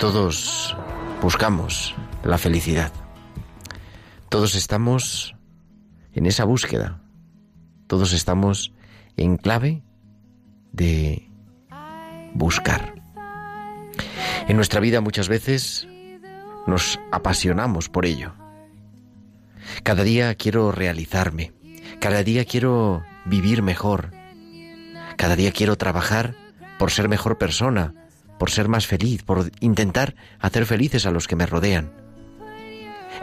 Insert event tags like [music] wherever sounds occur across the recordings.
Todos buscamos la felicidad. Todos estamos en esa búsqueda. Todos estamos en clave de buscar. En nuestra vida muchas veces nos apasionamos por ello. Cada día quiero realizarme. Cada día quiero vivir mejor. Cada día quiero trabajar por ser mejor persona, por ser más feliz, por intentar hacer felices a los que me rodean.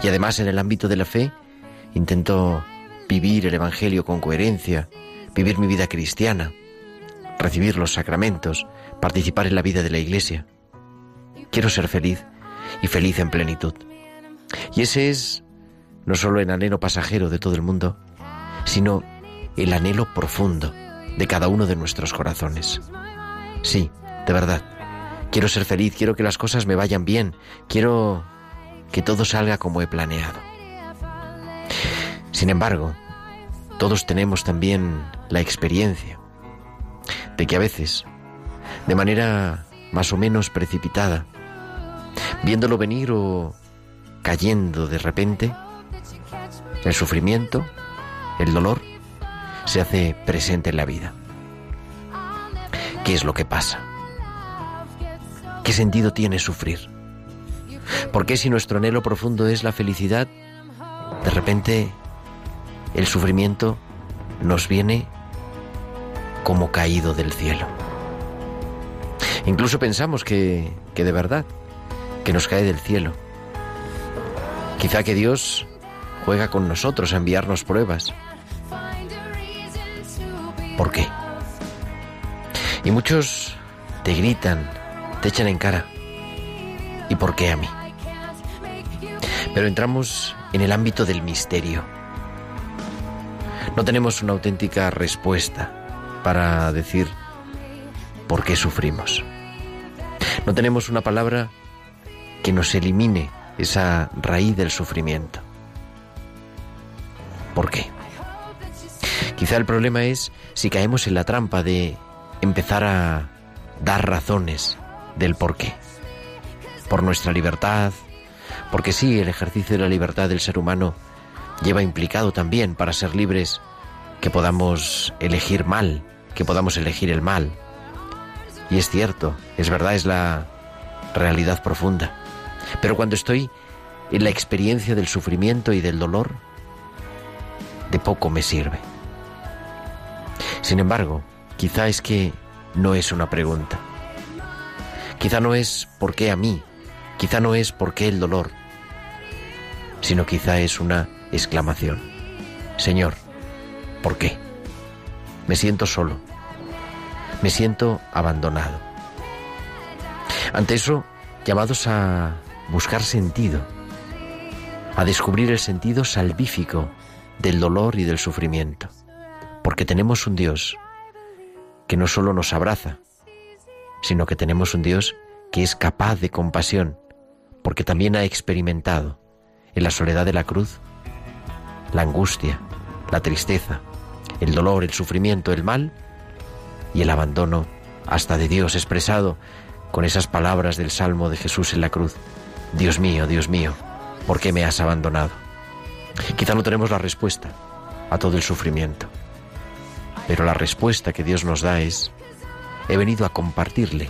Y además en el ámbito de la fe intento vivir el Evangelio con coherencia, vivir mi vida cristiana, recibir los sacramentos, participar en la vida de la Iglesia. Quiero ser feliz y feliz en plenitud. Y ese es no solo el anhelo pasajero de todo el mundo, sino el anhelo profundo de cada uno de nuestros corazones. Sí, de verdad. Quiero ser feliz, quiero que las cosas me vayan bien, quiero que todo salga como he planeado. Sin embargo, todos tenemos también la experiencia de que a veces, de manera más o menos precipitada, viéndolo venir o cayendo de repente, el sufrimiento, el dolor, se hace presente en la vida. ¿Qué es lo que pasa? ¿Qué sentido tiene sufrir? ¿Por qué si nuestro anhelo profundo es la felicidad, de repente el sufrimiento nos viene como caído del cielo? Incluso pensamos que, que de verdad, que nos cae del cielo. Quizá que Dios juega con nosotros a enviarnos pruebas. ¿Por qué? Y muchos te gritan, te echan en cara. ¿Y por qué a mí? Pero entramos en el ámbito del misterio. No tenemos una auténtica respuesta para decir por qué sufrimos. No tenemos una palabra que nos elimine esa raíz del sufrimiento. ¿Por qué? Quizá el problema es si caemos en la trampa de empezar a dar razones del por qué. Por nuestra libertad, porque sí, el ejercicio de la libertad del ser humano lleva implicado también para ser libres que podamos elegir mal, que podamos elegir el mal. Y es cierto, es verdad, es la realidad profunda. Pero cuando estoy en la experiencia del sufrimiento y del dolor, de poco me sirve. Sin embargo, quizá es que no es una pregunta. Quizá no es por qué a mí, quizá no es por qué el dolor, sino quizá es una exclamación. Señor, ¿por qué? Me siento solo, me siento abandonado. Ante eso, llamados a buscar sentido, a descubrir el sentido salvífico del dolor y del sufrimiento, porque tenemos un Dios que no solo nos abraza, sino que tenemos un Dios que es capaz de compasión, porque también ha experimentado en la soledad de la cruz la angustia, la tristeza, el dolor, el sufrimiento, el mal y el abandono hasta de Dios expresado con esas palabras del Salmo de Jesús en la cruz. Dios mío, Dios mío, ¿por qué me has abandonado? Quizá no tenemos la respuesta a todo el sufrimiento, Pero la respuesta que Dios nos da es, he venido a compartirle,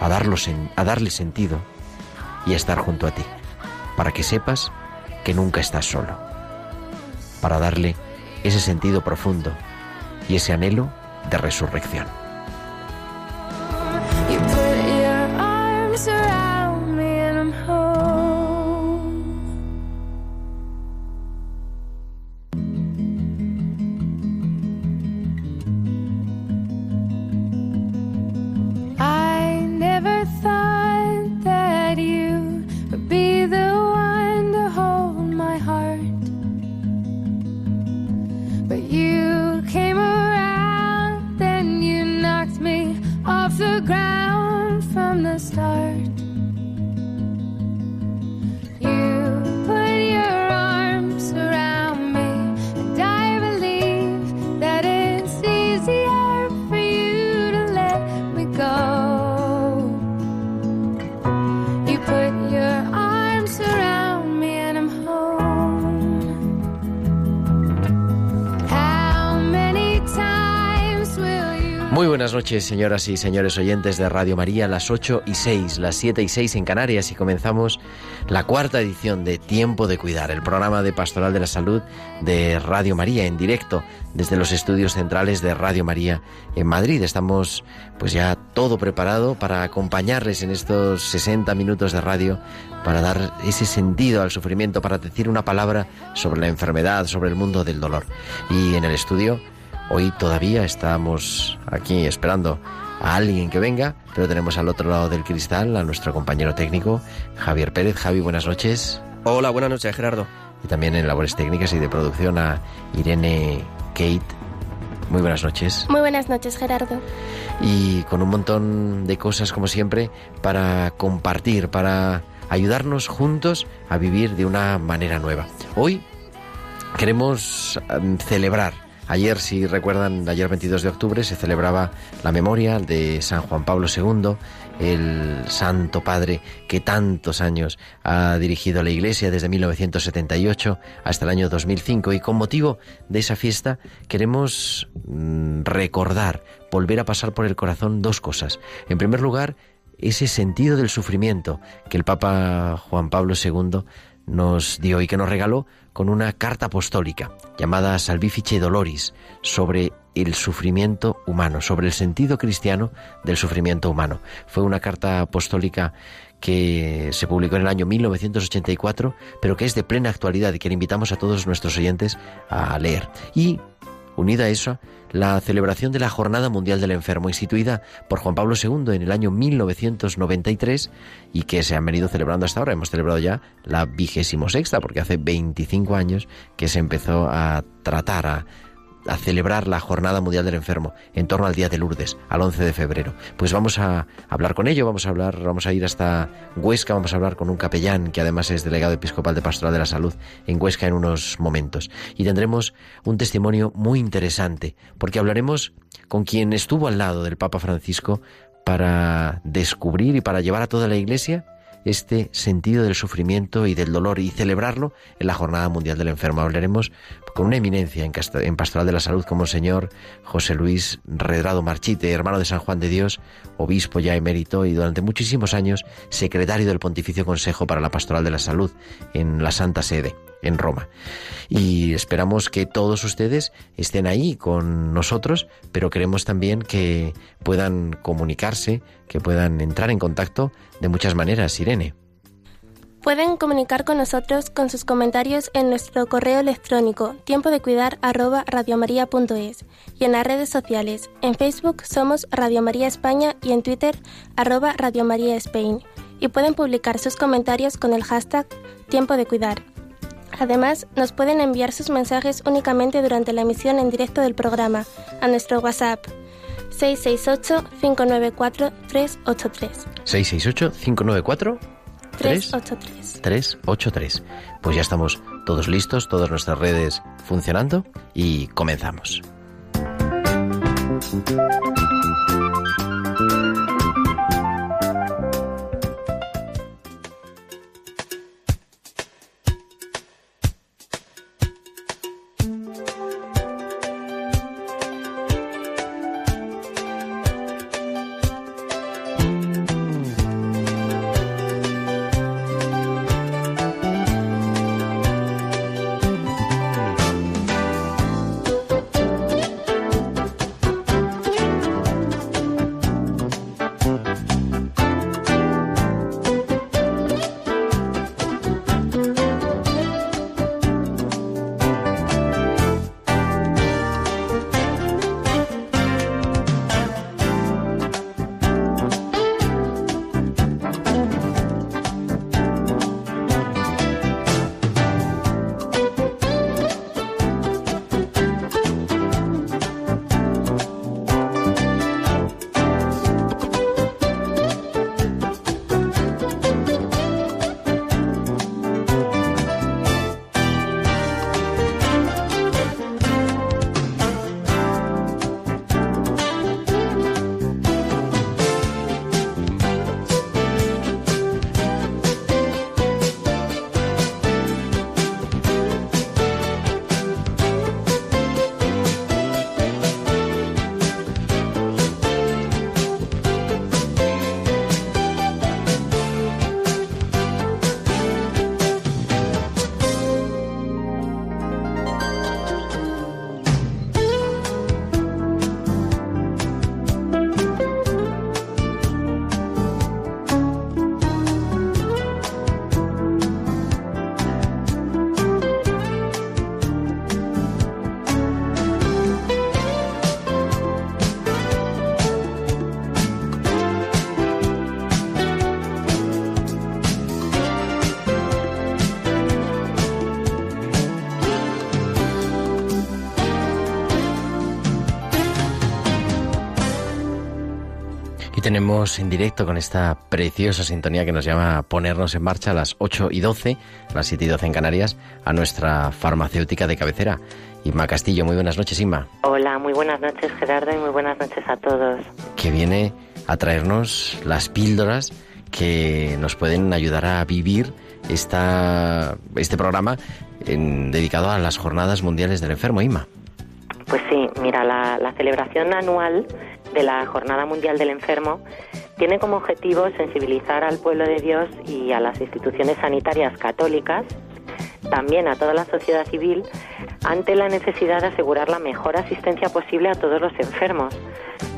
a, a darle sentido y a estar junto a ti, para que sepas que nunca estás solo, para darle ese sentido profundo y ese anhelo de resurrección. Señoras y señores oyentes de Radio María, las 8 y 6, las 7 y 6 en Canarias y comenzamos la cuarta edición de Tiempo de Cuidar, el programa de Pastoral de la Salud de Radio María en directo desde los estudios centrales de Radio María en Madrid. Estamos pues ya todo preparado para acompañarles en estos 60 minutos de radio para dar ese sentido al sufrimiento, para decir una palabra sobre la enfermedad, sobre el mundo del dolor. Y en el estudio Hoy todavía estamos aquí esperando a alguien que venga, pero tenemos al otro lado del cristal a nuestro compañero técnico, Javier Pérez. Javi, buenas noches. Hola, buenas noches, Gerardo. Y también en labores técnicas y de producción a Irene Kate. Muy buenas noches. Muy buenas noches, Gerardo. Y con un montón de cosas, como siempre, para compartir, para ayudarnos juntos a vivir de una manera nueva. Hoy queremos mm, celebrar Ayer, si recuerdan, ayer 22 de octubre se celebraba la memoria de San Juan Pablo II, el Santo Padre que tantos años ha dirigido la Iglesia desde 1978 hasta el año 2005 y con motivo de esa fiesta queremos mm, recordar, volver a pasar por el corazón dos cosas. En primer lugar, ese sentido del sufrimiento que el Papa Juan Pablo II nos dio y que nos regaló con una carta apostólica llamada Salvifice Doloris sobre el sufrimiento humano, sobre el sentido cristiano del sufrimiento humano. Fue una carta apostólica que se publicó en el año 1984, pero que es de plena actualidad y que le invitamos a todos nuestros oyentes a leer. Y, unida a eso, la celebración de la Jornada Mundial del Enfermo, instituida por Juan Pablo II en el año 1993 y que se han venido celebrando hasta ahora. Hemos celebrado ya la vigésimo sexta, porque hace 25 años que se empezó a tratar, a a celebrar la Jornada Mundial del Enfermo en torno al Día de Lourdes, al 11 de febrero. Pues vamos a hablar con ello, vamos a hablar, vamos a ir hasta Huesca, vamos a hablar con un capellán que además es delegado episcopal de Pastoral de la Salud en Huesca en unos momentos. Y tendremos un testimonio muy interesante, porque hablaremos con quien estuvo al lado del Papa Francisco para descubrir y para llevar a toda la Iglesia este sentido del sufrimiento y del dolor y celebrarlo en la Jornada Mundial del Enfermo. Hablaremos con una eminencia en, Pastoral de la Salud como el señor José Luis Redrado Marchite, hermano de San Juan de Dios, obispo ya emérito y durante muchísimos años secretario del Pontificio Consejo para la Pastoral de la Salud en la Santa Sede en Roma. Y esperamos que todos ustedes estén ahí con nosotros, pero queremos también que puedan comunicarse, que puedan entrar en contacto de muchas maneras, Irene. Pueden comunicar con nosotros con sus comentarios en nuestro correo electrónico tiempo de cuidar y en las redes sociales. En Facebook somos Radio María España y en Twitter arroba Radio. Y pueden publicar sus comentarios con el hashtag tiempo de cuidar. Además, nos pueden enviar sus mensajes únicamente durante la emisión en directo del programa a nuestro WhatsApp 668-594-383. 668-594 383. 383. Pues ya estamos todos listos, todas nuestras redes funcionando y comenzamos. Tenemos en directo con esta preciosa sintonía que nos llama a ponernos en marcha a las 8 y 12, las 7 y 12 en Canarias, a nuestra farmacéutica de cabecera. Inma Castillo, muy buenas noches, Inma. Hola, muy buenas noches, Gerardo, y muy buenas noches a todos. Que viene a traernos las píldoras que nos pueden ayudar a vivir esta, este programa dedicado a las Jornadas Mundiales del Enfermo, Inma. Pues sí, mira, la, la celebración anual de la Jornada Mundial del Enfermo tiene como objetivo sensibilizar al pueblo de Dios y a las instituciones sanitarias católicas, también a toda la sociedad civil, ante la necesidad de asegurar la mejor asistencia posible a todos los enfermos.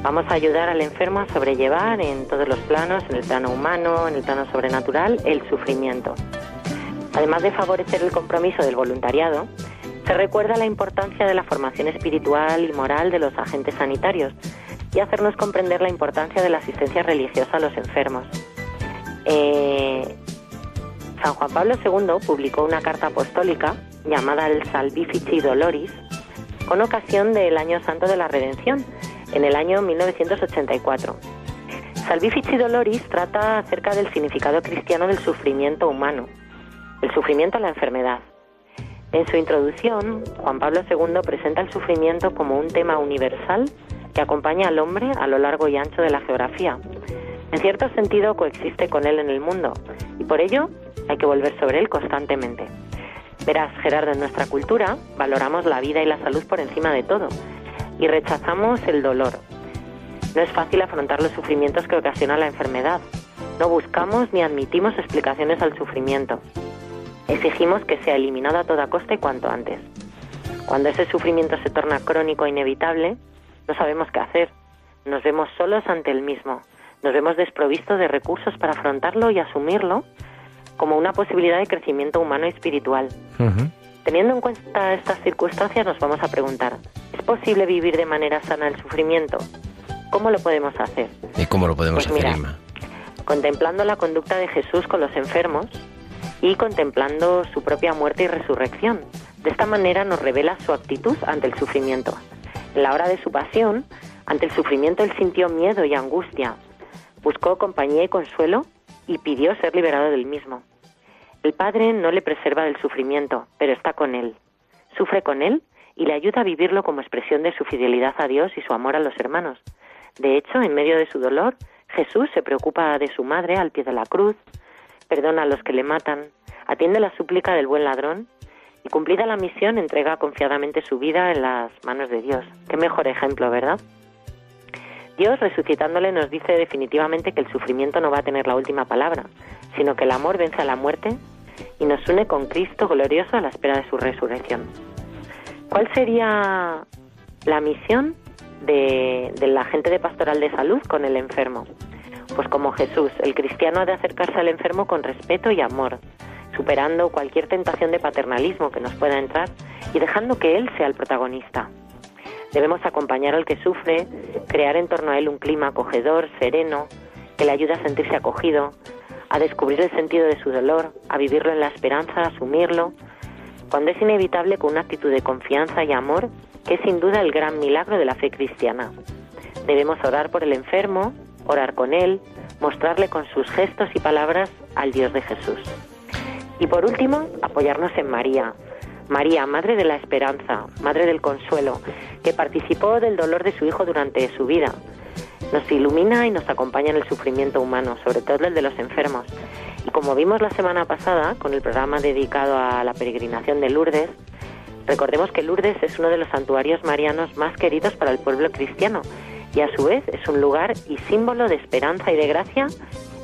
Vamos a ayudar al enfermo a sobrellevar en todos los planos, en el plano humano, en el plano sobrenatural, el sufrimiento. Además de favorecer el compromiso del voluntariado, se recuerda la importancia de la formación espiritual y moral de los agentes sanitarios, y hacernos comprender la importancia de la asistencia religiosa a los enfermos. Eh, San Juan Pablo II publicó una carta apostólica llamada el Salvifici Doloris con ocasión del Año Santo de la Redención en el año 1984. Salvifici Doloris trata acerca del significado cristiano del sufrimiento humano, el sufrimiento a la enfermedad. En su introducción, Juan Pablo II presenta el sufrimiento como un tema universal que acompaña al hombre a lo largo y ancho de la geografía. En cierto sentido coexiste con él en el mundo y por ello hay que volver sobre él constantemente. Verás, Gerardo, en nuestra cultura valoramos la vida y la salud por encima de todo y rechazamos el dolor. No es fácil afrontar los sufrimientos que ocasiona la enfermedad. No buscamos ni admitimos explicaciones al sufrimiento. Exigimos que sea eliminado a toda costa y cuanto antes. Cuando ese sufrimiento se torna crónico e inevitable, no sabemos qué hacer. Nos vemos solos ante el mismo. Nos vemos desprovistos de recursos para afrontarlo y asumirlo como una posibilidad de crecimiento humano y espiritual. Teniendo en cuenta estas circunstancias, nos vamos a preguntar, ¿es posible vivir de manera sana el sufrimiento? ¿Cómo lo podemos hacer? ¿Y cómo lo podemos Pues hacer, mira? Contemplando la conducta de Jesús con los enfermos y contemplando su propia muerte y resurrección. De esta manera nos revela su actitud ante el sufrimiento. La hora de su pasión, ante el sufrimiento él sintió miedo y angustia. Buscó compañía y consuelo y pidió ser liberado del mismo. El Padre no le preserva del sufrimiento, pero está con él. Sufre con él y le ayuda a vivirlo como expresión de su fidelidad a Dios y su amor a los hermanos. De hecho, en medio de su dolor, Jesús se preocupa de su madre al pie de la cruz, perdona a los que le matan, atiende la súplica del buen ladrón y cumplida la misión entrega confiadamente su vida en las manos de Dios. Qué mejor ejemplo, ¿verdad? Dios resucitándole nos dice definitivamente que el sufrimiento no va a tener la última palabra, sino que el amor vence a la muerte y nos une con Cristo glorioso a la espera de su resurrección. ¿Cuál sería la misión de, del agente de pastoral de salud con el enfermo? Pues como Jesús, el cristiano ha de acercarse al enfermo con respeto y amor, superando cualquier tentación de paternalismo que nos pueda entrar y dejando que Él sea el protagonista. Debemos acompañar al que sufre, crear en torno a él un clima acogedor, sereno, que le ayude a sentirse acogido, a descubrir el sentido de su dolor, a vivirlo en la esperanza, a asumirlo, cuando es inevitable con una actitud de confianza y amor, que es sin duda el gran milagro de la fe cristiana. Debemos orar por el enfermo, orar con él, mostrarle con sus gestos y palabras al Dios de Jesús. Y por último, apoyarnos en María. María, Madre de la Esperanza, Madre del Consuelo, que participó del dolor de su Hijo durante su vida. Nos ilumina y nos acompaña en el sufrimiento humano, sobre todo el de los enfermos. Y como vimos la semana pasada, con el programa dedicado a la peregrinación de Lourdes, recordemos que Lourdes es uno de los santuarios marianos más queridos para el pueblo cristiano y a su vez es un lugar y símbolo de esperanza y de gracia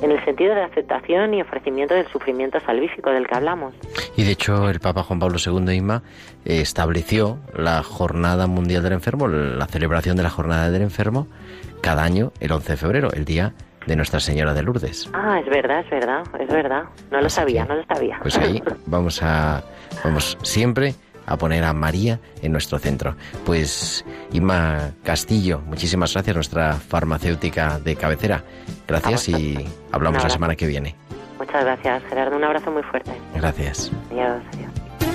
en el sentido de aceptación y ofrecimiento del sufrimiento salvífico del que hablamos. Y de hecho el Papa Juan Pablo II, Inma, eh, estableció la Jornada Mundial del Enfermo, la celebración de la Jornada del Enfermo, cada año el 11 de febrero, el día de Nuestra Señora de Lourdes. Ah, es verdad, es verdad, es verdad. No lo sabía, que, no lo sabía. Pues ahí [laughs] vamos a vamos siempre a poner a María en nuestro centro. Pues Inma Castillo, muchísimas gracias, nuestra farmacéutica de cabecera. Gracias y hablamos la semana que viene. Muchas gracias, Gerardo. Un abrazo muy fuerte. Gracias. Adiós, adiós.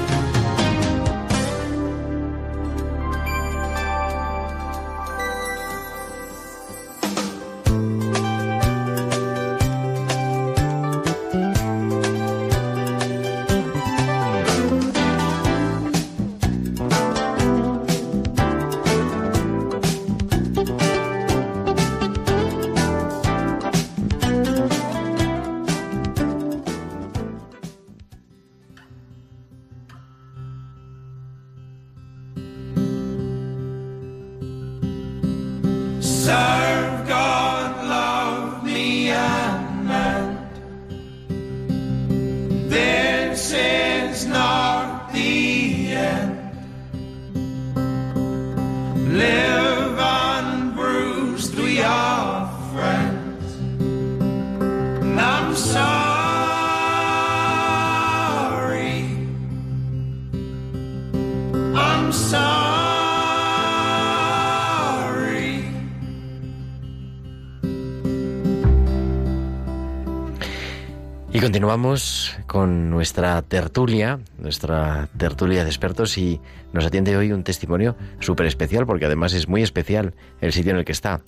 Continuamos con nuestra tertulia, nuestra tertulia de expertos y nos atiende hoy un testimonio súper especial porque además es muy especial el sitio en el que está.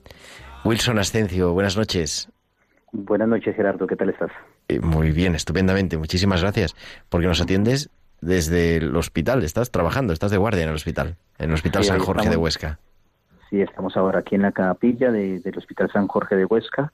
Wilson Ascencio, buenas noches. Buenas noches, Gerardo. ¿Qué tal estás? Eh, Muy bien, estupendamente. Muchísimas gracias porque nos atiendes desde el hospital. Estás trabajando, estás de guardia en el hospital, en el Hospital Sí, San Jorge de. Huesca. Sí, estamos ahora aquí en la capilla de- del Hospital San Jorge de Huesca,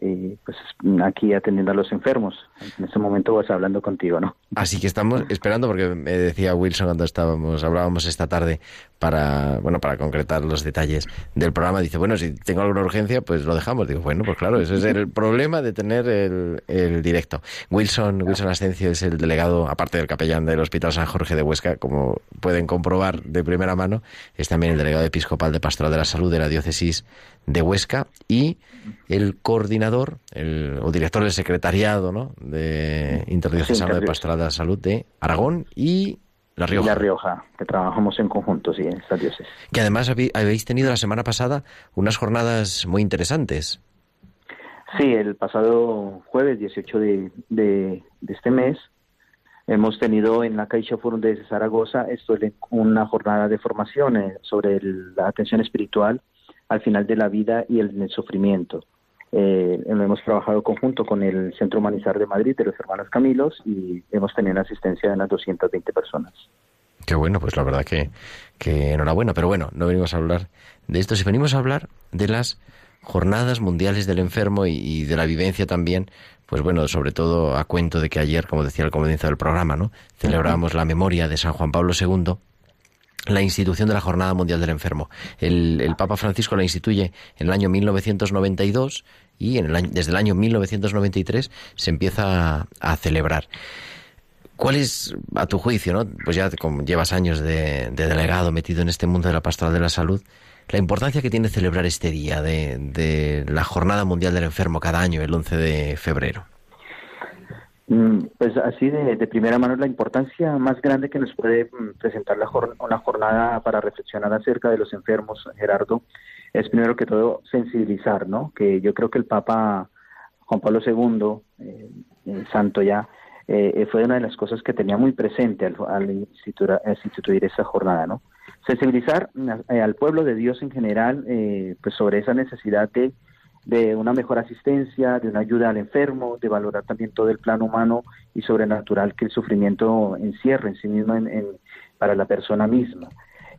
eh, pues aquí atendiendo a los enfermos. En este momento vas hablando contigo, ¿no? Así que estamos esperando porque me decía Wilson cuando estábamos hablábamos esta tarde para bueno para concretar los detalles del programa dice bueno si tengo alguna urgencia pues lo dejamos digo bueno pues claro ese es el problema de tener el, el directo Wilson Wilson Ascencio es el delegado aparte del capellán del Hospital San Jorge de Huesca como pueden comprobar de primera mano es también el delegado episcopal de Pastoral de la Salud de la diócesis de Huesca y el coordinador el, o director del secretariado ¿no? de interdiocesano de. Pastoral de la Salud de Aragón y La Rioja. La Rioja, que trabajamos en conjunto, sí, en esta diócesis. Que además habéis tenido la semana pasada unas jornadas muy interesantes. Sí, el pasado jueves 18 de, de, de este mes hemos tenido en la Caixa Forum de Zaragoza esto es una jornada de formación eh, sobre el- la atención espiritual al final de la vida y el, el sufrimiento. Eh, lo hemos trabajado conjunto con el Centro Humanizar de Madrid de los hermanos Camilos y hemos tenido una asistencia de unas 220 personas. Qué bueno, pues la verdad que, que enhorabuena. Pero bueno, no venimos a hablar de esto, si venimos a hablar de las jornadas mundiales del enfermo y, y de la vivencia también, pues bueno, sobre todo a cuento de que ayer, como decía al comienzo del programa, ¿no? Celebramos la memoria de San Juan Pablo II, la institución de la Jornada Mundial del Enfermo. El, Papa Francisco la instituye en el año 1992 y en el año- desde el año 1993 se empieza a, celebrar. ¿Cuál es, a tu juicio, no? pues ya como llevas años de, de delegado metido en este mundo de la pastoral de la salud, la importancia que tiene celebrar este día de, de la Jornada Mundial del Enfermo cada año, el 11 de febrero? Mm, Pues así de, de primera mano la importancia más grande que nos puede mm, presentar la una jornada para reflexionar acerca de los enfermos, Gerardo, es primero que todo sensibilizar, ¿no? Que yo creo que el Papa Juan Pablo II, eh, eh, santo ya, eh, fue una de las cosas que tenía muy presente al, al instituir esta jornada, ¿no? Sensibilizar eh, al pueblo de Dios en general, eh, pues sobre esa necesidad de de una mejor asistencia, de una ayuda al enfermo, de valorar también todo el plano humano y sobrenatural que el sufrimiento encierra en sí mismo para la persona misma.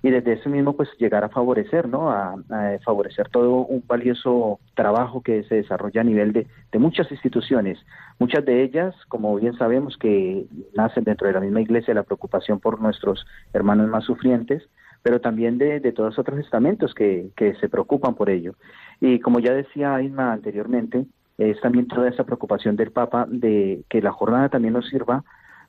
Y desde eso mismo, pues llegar a favorecer, ¿no? A, a favorecer todo un valioso trabajo que se desarrolla a nivel de, de muchas instituciones. Muchas de ellas, como bien sabemos, que nacen dentro de la misma iglesia, la preocupación por nuestros hermanos más sufrientes, pero también de, de todos otros estamentos que, se preocupan por ello. Y como ya decía Isma anteriormente, es también toda esa preocupación del Papa de que la jornada también nos sirva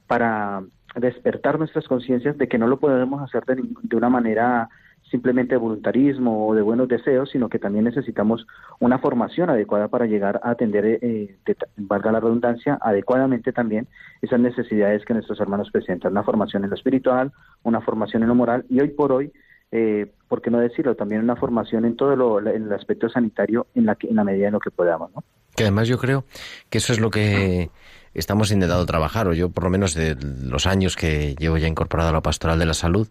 para despertar nuestras conciencias de que no lo podemos hacer de, de una manera simplemente de voluntarismo o de buenos deseos, sino que también necesitamos una formación adecuada para llegar a atender, eh, de- valga la redundancia, adecuadamente también esas necesidades que nuestros hermanos presentan, una formación en lo espiritual, una formación en lo moral y hoy por hoy, eh, ¿por qué no decirlo? También una formación en todo lo, en el aspecto sanitario en la, en la medida en lo que podamos, ¿no? Que además yo creo que eso es lo que estamos intentando trabajar, o yo por lo menos de los años que llevo ya incorporado a la pastoral de la salud,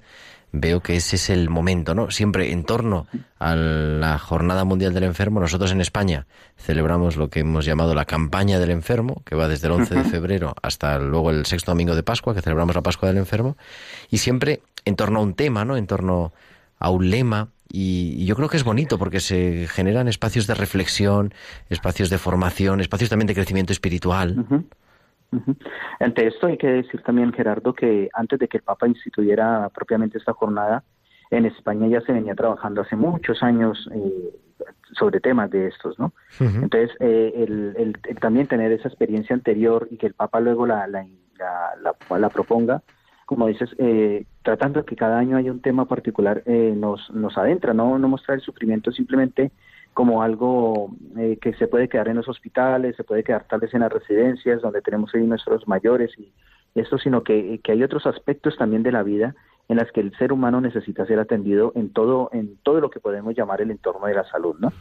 veo que ese es el momento, ¿no? Siempre en torno a la Jornada Mundial del Enfermo, nosotros en España celebramos lo que hemos llamado la campaña del enfermo, que va desde el 11 de febrero hasta luego el sexto domingo de Pascua, que celebramos la Pascua del enfermo, y siempre en torno a un tema, ¿no? En torno a un lema, y, y yo creo que es bonito porque se generan espacios de reflexión, espacios de formación, espacios también de crecimiento espiritual. Ante esto hay que decir también, Gerardo, que antes de que el Papa instituyera propiamente esta jornada, en España ya se venía trabajando hace muchos años, eh, sobre temas de estos, ¿no? Entonces, eh, el, el, también tener esa experiencia anterior y que el Papa luego la, la, la, la proponga, como dices, eh, tratando de que cada año haya un tema particular, eh, nos, nos adentra, ¿no? no mostrar el sufrimiento simplemente como algo eh, que se puede quedar en los hospitales, se puede quedar tal vez en las residencias donde tenemos ahí nuestros mayores y esto, sino que, que hay otros aspectos también de la vida en las que el ser humano necesita ser atendido en todo, en todo lo que podemos llamar el entorno de la salud, ¿no?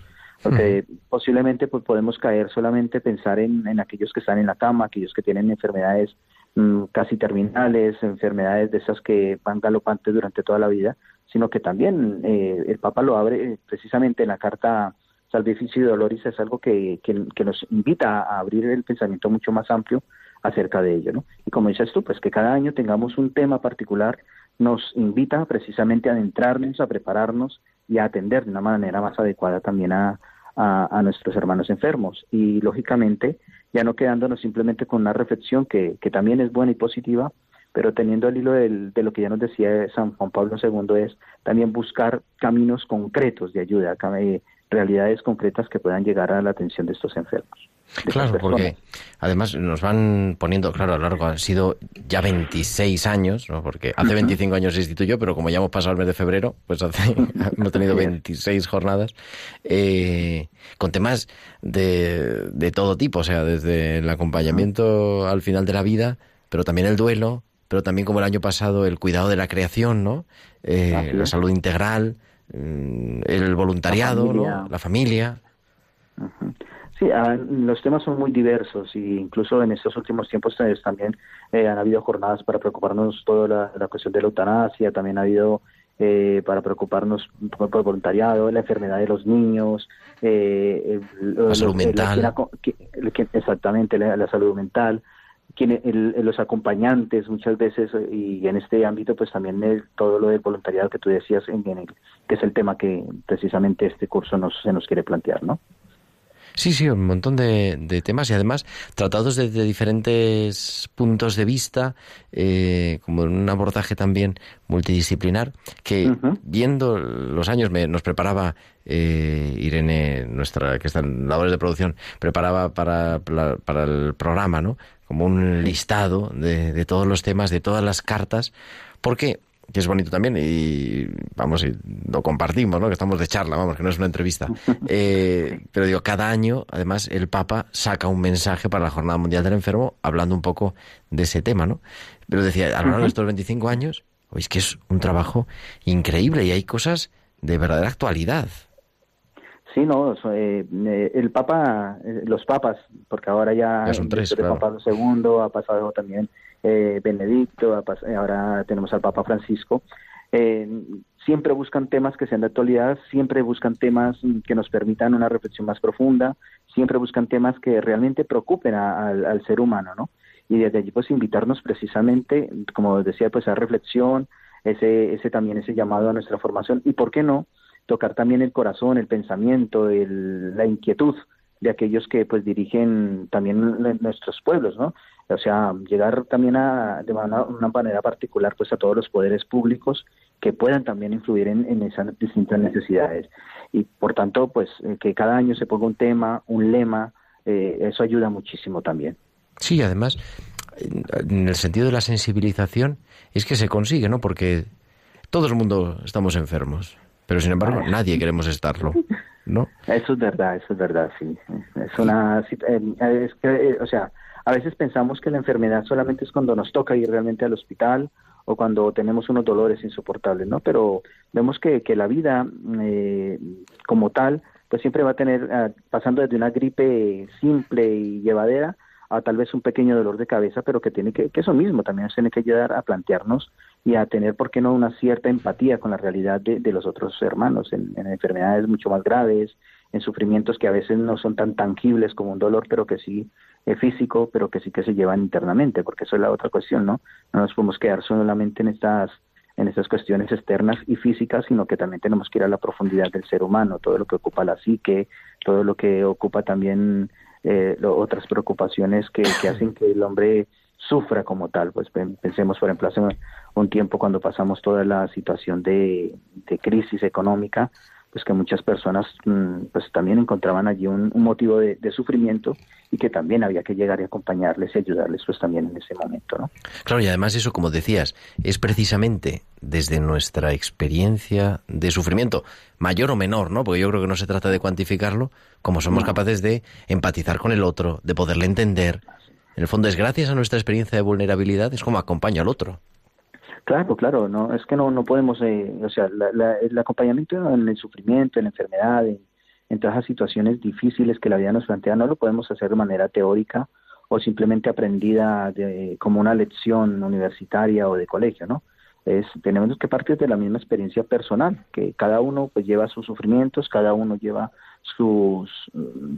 Porque posiblemente pues, podemos caer solamente pensar en, en aquellos que están en la cama, aquellos que tienen enfermedades mm, casi terminales, enfermedades de esas que van galopantes durante toda la vida, sino que también eh, el Papa lo abre eh, precisamente en la carta Salvificio y Doloris, es algo que, que, nos invita a abrir el pensamiento mucho más amplio acerca de ello. ¿no? Y como dices tú, pues que cada año tengamos un tema particular nos invita precisamente a adentrarnos, a prepararnos y a atender de una manera más adecuada también a, a, nuestros hermanos enfermos. Y lógicamente, ya no quedándonos simplemente con una reflexión que, que también es buena y positiva, pero teniendo el hilo del, de lo que ya nos decía San Juan Pablo II es también buscar caminos concretos de ayuda, eh, realidades concretas que puedan llegar a la atención de estos enfermos. Claro, porque además nos van poniendo, claro, a lo largo, han sido ya 26 años, ¿no? porque hace 25 años se instituyó, pero como ya hemos pasado el mes de febrero, pues hace, [laughs] hemos tenido 26 jornadas, eh, con temas de, de todo tipo, o sea, desde el acompañamiento al final de la vida, pero también el duelo, pero también como el año pasado el cuidado de la creación, ¿no? Eh, la salud integral, el voluntariado, la familia. La familia. Sí, ah, los temas son muy diversos y incluso en estos últimos tiempos pues, también eh, han habido jornadas para preocuparnos toda la, la, cuestión de la eutanasia, también ha habido eh, para preocuparnos por, el voluntariado, la enfermedad de los niños, eh, la salud mental. exactamente, la, salud mental, los acompañantes muchas veces y en este ámbito pues también todo lo del voluntariado que tú decías en, en que es el tema que precisamente este curso nos, se nos quiere plantear, ¿no? Sí, sí, un montón de, temas y además tratados desde diferentes puntos de vista, eh, como en un abordaje también multidisciplinar, que viendo los años me, nos preparaba eh, Irene, nuestra que está en labores de producción, preparaba para, para, el programa, ¿no? Como un listado de, de todos los temas, de todas las cartas, porque que es bonito también y vamos y lo compartimos no que estamos de charla vamos que no es una entrevista. [laughs] Eh, pero digo cada año además el Papa saca un mensaje para la Jornada Mundial del Enfermo hablando un poco de ese tema no pero decía a lo largo de estos 25 años es que es un trabajo increíble y hay cosas de verdadera actualidad. Sí, no, eh, eh, el Papa, los papas, porque ahora ya, ya son tres, claro. Papa II ha pasado también eh, Benedicto, ahora tenemos al Papa Francisco, eh, siempre buscan temas que sean de actualidad, siempre buscan temas que nos permitan una reflexión más profunda, siempre buscan temas que realmente preocupen al ser humano, ¿no? Y desde allí pues invitarnos precisamente, como decía, pues a reflexión, ese, ese también ese llamado a nuestra formación y por qué no tocar también el corazón, el pensamiento, el, la inquietud de aquellos que pues dirigen también nuestros pueblos, ¿no? O sea, llegar también a, de una, una manera particular pues a todos los poderes públicos que puedan también influir en, en esas distintas necesidades. Y por tanto, pues eh, que cada año se ponga un tema, un lema, eh, eso ayuda muchísimo también. Sí, además, en el sentido de la sensibilización, es que se consigue, ¿no? Porque todo el mundo estamos enfermos, pero sin embargo nadie queremos estarlo. [laughs] ¿no? Eso es verdad, eso es verdad, sí. Es una, eh, es que, eh, o sea, a veces pensamos que la enfermedad solamente es cuando nos toca ir realmente al hospital o cuando tenemos unos dolores insoportables, ¿no? Pero vemos que, que la vida eh, como tal, pues siempre va a tener, ah, pasando desde una gripe simple y llevadera a tal vez un pequeño dolor de cabeza, pero que tiene que, que eso mismo también nos tiene que ayudar a plantearnos y a tener, ¿por qué no?, una cierta empatía con la realidad de, de los otros hermanos en, en, enfermedades mucho más graves, en sufrimientos que a veces no son tan tangibles como un dolor, pero que sí es físico, pero que sí que se llevan internamente, porque eso es la otra cuestión, ¿no? No nos podemos quedar solamente en estas en estas cuestiones externas y físicas, sino que también tenemos que ir a la profundidad del ser humano, todo lo que ocupa la psique, todo lo que ocupa también eh, lo, otras preocupaciones que, hacen que el hombre sufra como tal. Pues pensemos, por ejemplo, hace un tiempo cuando pasamos toda la situación de, de crisis económica, pues que muchas personas mm, pues también encontraban allí un, un motivo de, de, sufrimiento y que también había que llegar y acompañarles y ayudarles pues también en ese momento, ¿no? Claro, y además eso, como decías, es precisamente desde nuestra experiencia de sufrimiento, mayor o menor, ¿no? Porque yo creo que no se trata de cuantificarlo, como somos no. capaces de empatizar con el otro, de poderle entender. En el fondo es gracias a nuestra experiencia de vulnerabilidad, es como acompaña al otro. Claro, claro, no es que no no podemos, eh, o sea, la, la, el acompañamiento en el sufrimiento, en la enfermedad, en, en, todas las situaciones difíciles que la vida nos plantea, no lo podemos hacer de manera teórica o simplemente aprendida de, como una lección universitaria o de colegio, ¿no? Es, tenemos que partir de la misma experiencia personal, que cada uno pues lleva sus sufrimientos, cada uno lleva sus,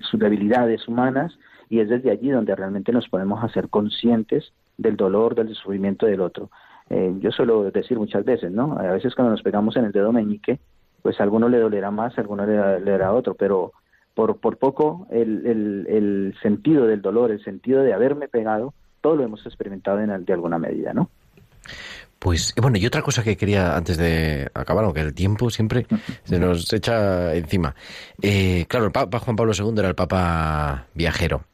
sus debilidades humanas y es desde allí donde realmente nos podemos hacer conscientes del dolor, del sufrimiento del otro. Eh, yo suelo decir muchas veces, ¿no? A veces cuando nos pegamos en el dedo meñique, pues a alguno le dolerá más, a alguno le dolerá otro, pero por, por poco el, el, el, sentido del dolor, el sentido de haberme pegado, todo lo hemos experimentado en, de alguna medida, ¿no? Pues bueno, y otra cosa que quería antes de acabar, aunque el tiempo siempre se nos echa encima. Eh, claro, el Papa Juan Pablo II era el Papa viajero.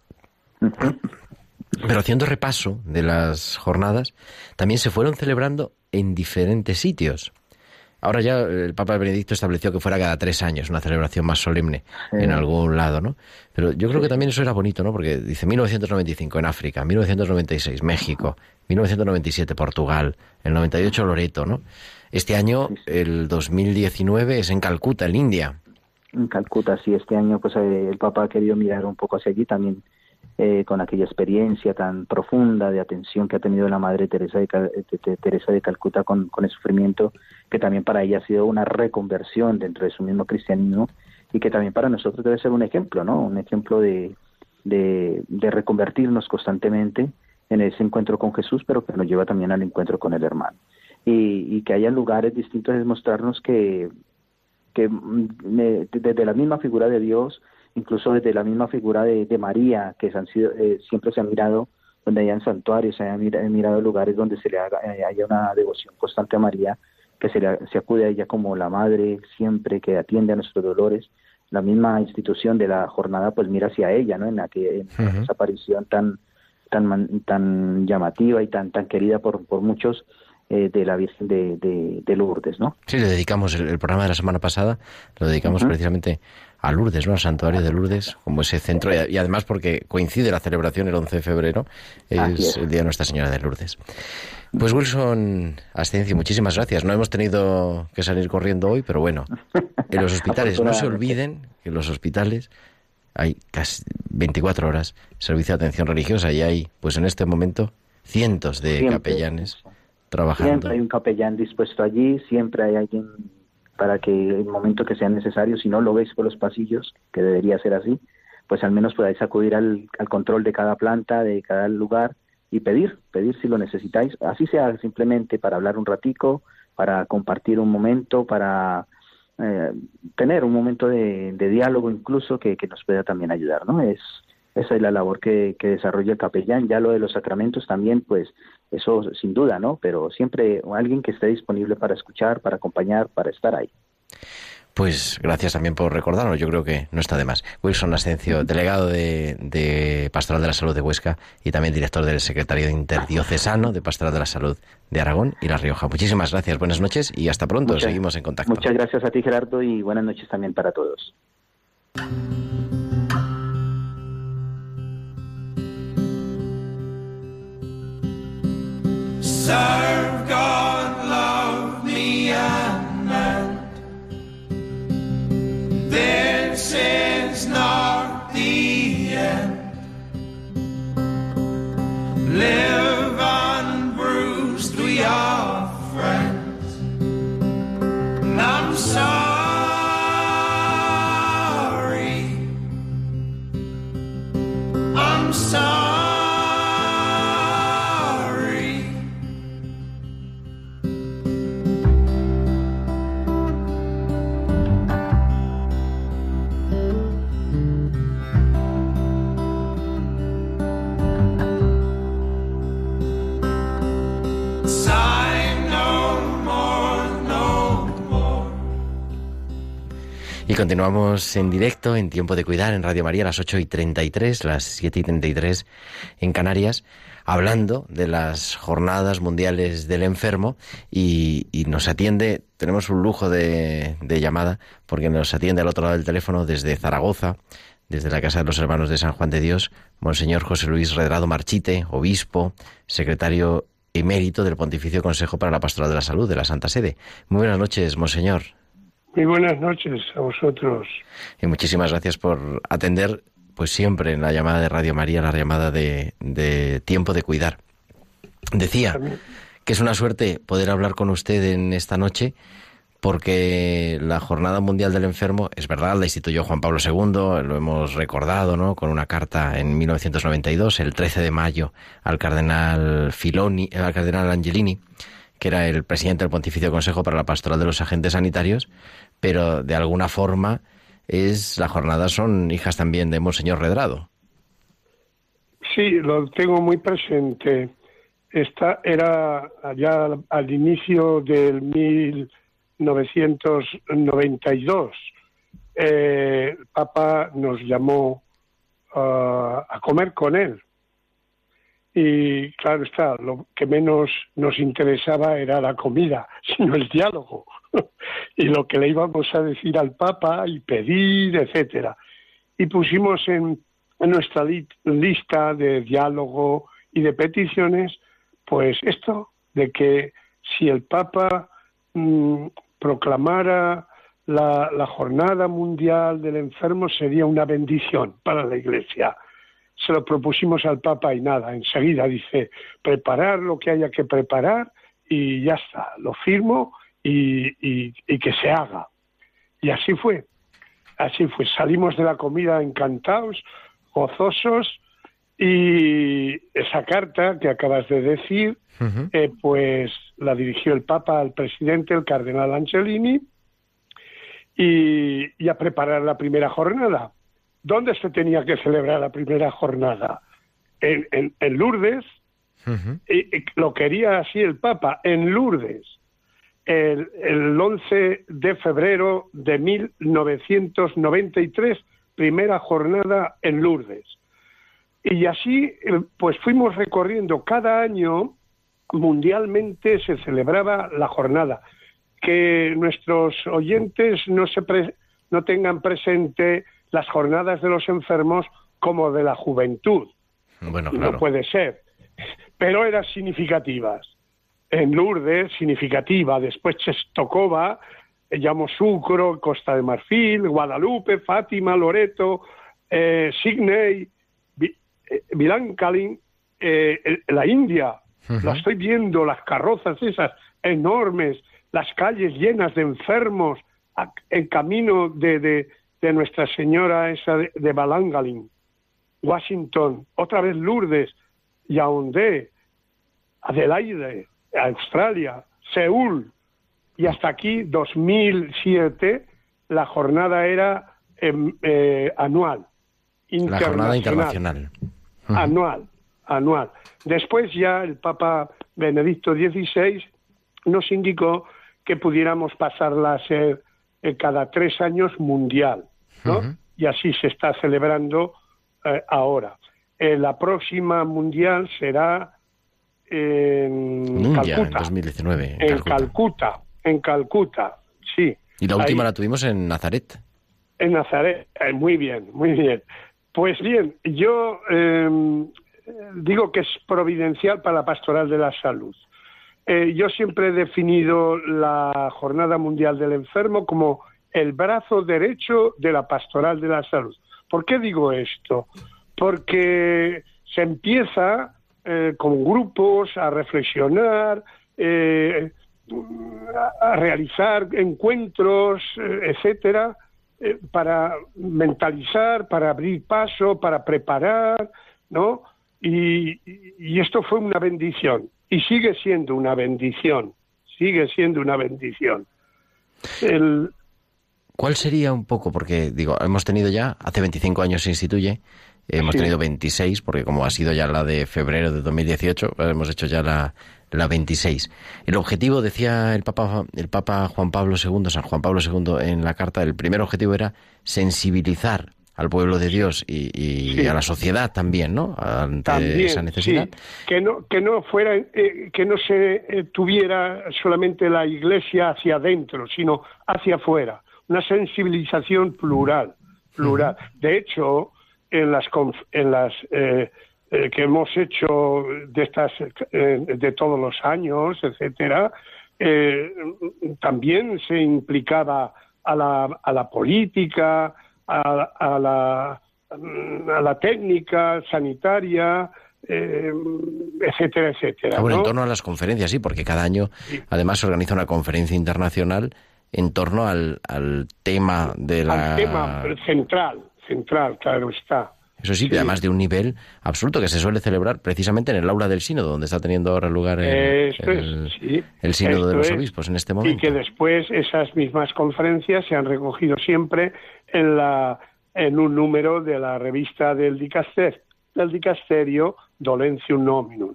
Pero haciendo repaso de las jornadas, también se fueron celebrando en diferentes sitios. Ahora ya el Papa Benedicto estableció que fuera cada tres años una celebración más solemne sí. en algún lado, ¿no? Pero yo creo que también eso era bonito, ¿no? Porque dice 1995 en África, 1996 México, 1997 Portugal, el 98 Loreto, ¿no? Este año, el 2019, es en Calcuta, en India. En Calcuta, sí. Este año, pues eh, el Papa ha querido mirar un poco hacia allí también eh, con aquella experiencia tan profunda de atención que ha tenido la Madre Teresa de, Cal de, Teresa de Calcuta con, el sufrimiento, que también para ella ha sido una reconversión dentro de su mismo cristianismo y que también para nosotros debe ser un ejemplo, ¿no? Un ejemplo de, de, de reconvertirnos constantemente en ese encuentro con Jesús, pero que nos lleva también al encuentro con el hermano. Y, que haya lugares distintos es mostrarnos que, que me, desde la misma figura de Dios, incluso desde la misma figura de, de María, que se han sido, eh, siempre se ha mirado donde hayan santuarios, se hayan mirado, mirado lugares donde se le haga, eh, haya una devoción constante a María, que se, le, se acude a ella como la madre siempre que atiende a nuestros dolores. La misma institución de la jornada pues mira hacia ella, ¿no? En, la que, en uh -huh. esa aparición tan, tan, tan llamativa y tan, tan querida por, por muchos, eh, de la Virgen de, de, de, Lourdes, ¿no? Sí, le dedicamos el, el, programa de la semana pasada, lo dedicamos uh -huh. precisamente a Lourdes, ¿no? Al santuario de Lourdes, como ese centro, y, además porque coincide la celebración el 11 de febrero, es, es, el Día de Nuestra Señora de Lourdes. Pues Wilson Ascencio, muchísimas gracias. No hemos tenido que salir corriendo hoy, pero bueno, en los [laughs] hospitales, no se olviden que en los hospitales hay casi 24 horas servicio de atención religiosa y hay, pues en este momento, cientos de siempre, capellanes trabajando. Siempre hay un capellán dispuesto allí, siempre hay alguien para que en el momento que sea necesario, si no lo veis por los pasillos, que debería ser así, pues al menos podáis acudir al, al control de cada planta, de cada lugar y pedir, pedir si lo necesitáis, así sea simplemente para hablar un ratico, para compartir un momento, para eh, tener un momento de, de diálogo incluso que, que, nos pueda también ayudar, ¿no? Es esa es la labor que, que desarrolla el capellán, ya lo de los sacramentos también, pues eso sin duda, ¿no? Pero siempre alguien que esté disponible para escuchar, para acompañar, para estar ahí. Pues gracias también por recordarnos, yo creo que no está de más. Wilson Ascencio, delegado de, de, Pastoral de la Salud de Huesca y también director del Secretario Interdiocesano de Pastoral de la Salud de Aragón y La Rioja. Muchísimas gracias, buenas noches y hasta pronto, muchas, seguimos en contacto. Muchas gracias a ti Gerardo y buenas noches también para todos. Serve God, love me and mend. This is not the end. Live unbruised, we are friends. And I'm sorry. I'm sorry. Y continuamos en directo, en Tiempo de Cuidar, en Radio María, a las 8 y 33, las 7 y 33 en Canarias, hablando de las jornadas mundiales del enfermo y, nos atiende, tenemos un lujo de, de llamada, porque nos atiende al otro lado del teléfono desde Zaragoza, desde la Casa de los Hermanos de San Juan de Dios, Monseñor José Luis Redrado Marchite, obispo, secretario emérito del Pontificio Consejo para la Pastoral de la Salud de la Santa Sede. Muy buenas noches, Monseñor. Muy buenas noches a vosotros. Y muchísimas gracias por atender, pues siempre en la llamada de Radio María, la llamada de, de tiempo de cuidar. Decía que es una suerte poder hablar con usted en esta noche porque la Jornada Mundial del Enfermo, es verdad, la instituyó Juan Pablo II, lo hemos recordado, ¿no? Con una carta en 1992, el 13 de mayo, al cardenal Filoni, al cardenal Angelini, que era el presidente del Pontificio Consejo para la Pastoral de los Agentes Sanitarios, pero de alguna forma es la jornada son hijas también de Monseñor Redrado. Sí, lo tengo muy presente. Esta era allá al inicio del mil 1992, eh, el Papa nos llamó ah, a comer con él. Y claro está, lo que menos nos interesaba era la comida, [laughs] sino el diálogo. [laughs] y lo que le íbamos a decir al Papa y pedir, etcétera. Y pusimos en, nuestra lista de diálogo y de peticiones, pues esto de que si el Papa mm, proclamara la, Jornada Mundial del Enfermo sería una bendición para la Iglesia. Se lo propusimos al Papa y nada, enseguida dice, preparar lo que haya que preparar y ya está, lo firmo y, y que se haga. Y así fue, así fue. Salimos de la comida encantados, gozosos, y esa carta que acabas de decir, eh, pues la dirigió el Papa al presidente, el cardenal Angelini, y, a preparar la primera jornada. ¿Dónde se tenía que celebrar la primera jornada? En, en, Lourdes, y, lo quería así el Papa, en Lourdes, el, el 11 de febrero de 1993, primera jornada en Lourdes. Y así, eh, pues fuimos recorriendo cada año, mundialmente se celebraba la jornada. Que nuestros oyentes no, se no tengan presente las jornadas de los enfermos como de la juventud. Bueno, No puede ser. Pero eran significativas. En Lourdes, significativa. Después Chestokova, Yamoussoukro, Costa de Marfil, Guadalupe, Fátima, Loreto, eh, Sydney, Milán Kalin, eh, la India, la estoy viendo, las carrozas esas enormes, las calles llenas de enfermos en camino de, de, Nuestra Señora esa de, de Balangalin, Washington, otra vez Lourdes, Yaoundé, Adelaide, Australia, Seúl, y hasta aquí, 2007, la jornada era em, eh, anual. La jornada internacional anual, anual. Después ya el Papa Benedicto XVI nos indicó que pudiéramos pasarla a ser eh, cada tres años mundial, ¿no? Y así se está celebrando eh, ahora. Eh, la próxima mundial será en Calcuta. En 2019. En, Calcuta. En Calcuta, sí. Y la última la tuvimos en Nazaret. En Nazaret, muy bien, muy bien. Pues bien, yo em, digo que es providencial para la pastoral de la salud. Eh, yo siempre he definido la Jornada Mundial del Enfermo como el brazo derecho de la pastoral de la salud. ¿Por qué digo esto? Porque se empieza eh, con grupos a reflexionar, eh, a realizar encuentros, etcétera, eh, para mentalizar, para abrir paso, para preparar, ¿no? Y, esto fue una bendición y sigue siendo una bendición, sigue siendo una bendición. ¿Cuál sería un poco, porque digo, hemos tenido ya, hace 25 años se instituye, Hemos tenido 26, porque como ha sido ya la de febrero de 2018, pues hemos hecho ya la, la 26. El objetivo, decía el Papa, el Papa Juan Pablo II, San Juan Pablo II, en la carta, el primer objetivo era sensibilizar al pueblo de Dios y, a la sociedad también, ¿no? Ante esa necesidad. Que no que no fuera eh, que no se eh, tuviera solamente la Iglesia hacia adentro, sino hacia afuera, una sensibilización plural, plural. De hecho, en las en las eh, que hemos hecho de estas de todos los años, etcétera, también se implicaba a la, a la política, a, la, a la técnica sanitaria, eh, etcétera, etcétera. Ah, bueno, en torno a las conferencias, sí, porque cada año además se organiza una conferencia internacional en torno al, al tema de la... Al tema central, central, claro está. Eso sí, además de un nivel absoluto que se suele celebrar precisamente en el aula del sínodo, donde está teniendo ahora lugar el, el, sínodo de los obispos en este momento. Y que después esas mismas conferencias se han recogido siempre en, la, en un número de la revista del, Dicaster, del Dicasterio Dolentium Nominum.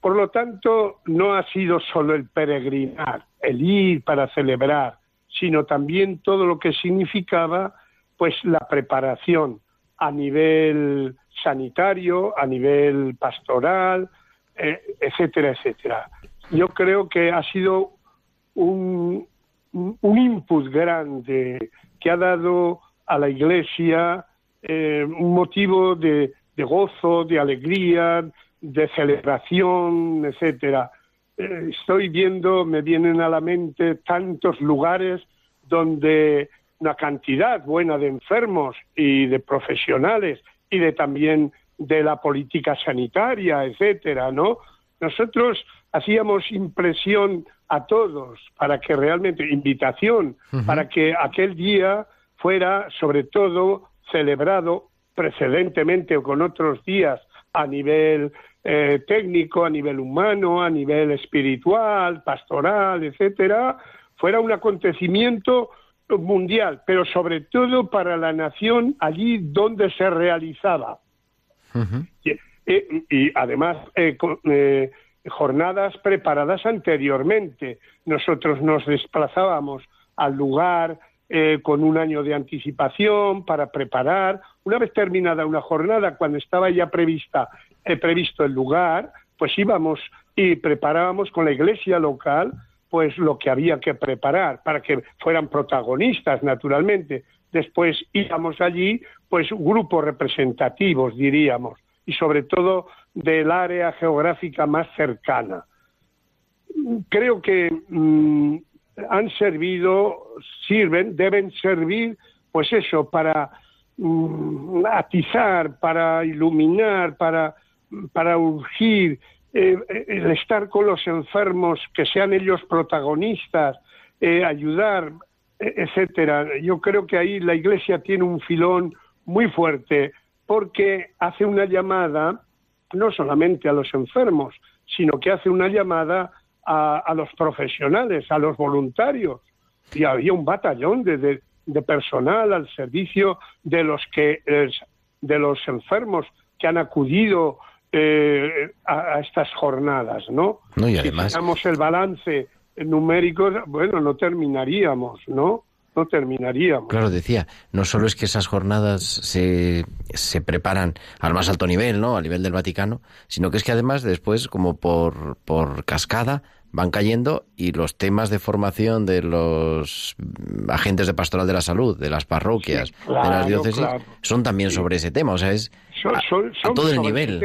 Por lo tanto, no ha sido solo el peregrinar, el ir para celebrar, sino también todo lo que significaba pues la preparación a nivel sanitario, a nivel pastoral, eh, etcétera, etcétera. Yo creo que ha sido un, un input grande que ha dado a la Iglesia eh, un motivo de, gozo, de alegría, de celebración, etcétera. Eh, estoy viendo, me vienen a la mente tantos lugares donde una cantidad buena de enfermos y de profesionales y de también de la política sanitaria, etcétera, ¿no? Nosotros hacíamos impresión a todos para que realmente invitación para que aquel día fuera sobre todo celebrado precedentemente o con otros días a nivel eh, técnico, a nivel humano, a nivel espiritual, pastoral, etcétera, fuera un acontecimiento mundial, pero sobre todo para la nación allí donde se realizaba. y, además, eh, eh, jornadas preparadas anteriormente. Nosotros nos desplazábamos al lugar eh, con un año de anticipación para preparar. Una vez terminada una jornada, cuando estaba ya prevista, previsto el lugar, pues íbamos y preparábamos con la iglesia local pues lo que había que preparar para que fueran protagonistas, naturalmente. Después íbamos allí, pues grupos representativos, diríamos, y sobre todo del área geográfica más cercana. Creo que mm, han servido, sirven, deben servir, pues eso, para mm, atizar, para iluminar, para, para urgir, eh, el estar con los enfermos, que sean ellos protagonistas, eh, ayudar, e, etcétera. Yo creo que ahí la Iglesia tiene un filón muy fuerte porque hace una llamada no solamente a los enfermos, sino que hace una llamada a, los profesionales, a los voluntarios. Y había un batallón de, de, personal al servicio de los que de los enfermos que han acudido eh, a, estas jornadas, ¿no? no y además... Si hiciéramos el balance numérico, bueno, no terminaríamos, ¿no? No terminaríamos. Claro, decía, no solo es que esas jornadas se, se preparan al más alto nivel, ¿no? A nivel del Vaticano, sino que es que además después, como por, por cascada, van cayendo y los temas de formación de los agentes de pastoral de la salud, de las parroquias, de las diócesis, son también sobre ese tema. O sea, es a, todo el nivel.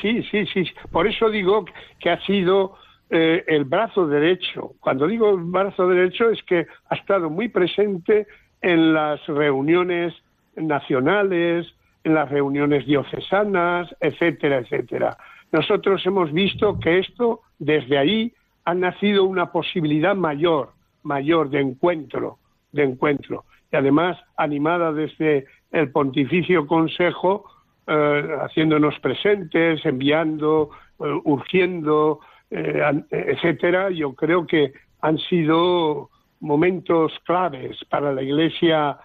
Sí, sí, sí. Por eso digo que ha sido eh, el brazo derecho. Cuando digo brazo derecho es que ha estado muy presente en las reuniones nacionales, en las reuniones diocesanas, etcétera, etcétera. Nosotros hemos visto que esto, desde ahí, ha nacido una posibilidad mayor, mayor de encuentro, de encuentro. Y además, animada desde el Pontificio Consejo, eh, haciéndonos presentes, enviando, eh, urgiendo, eh, etcétera, yo creo que han sido momentos claves para la Iglesia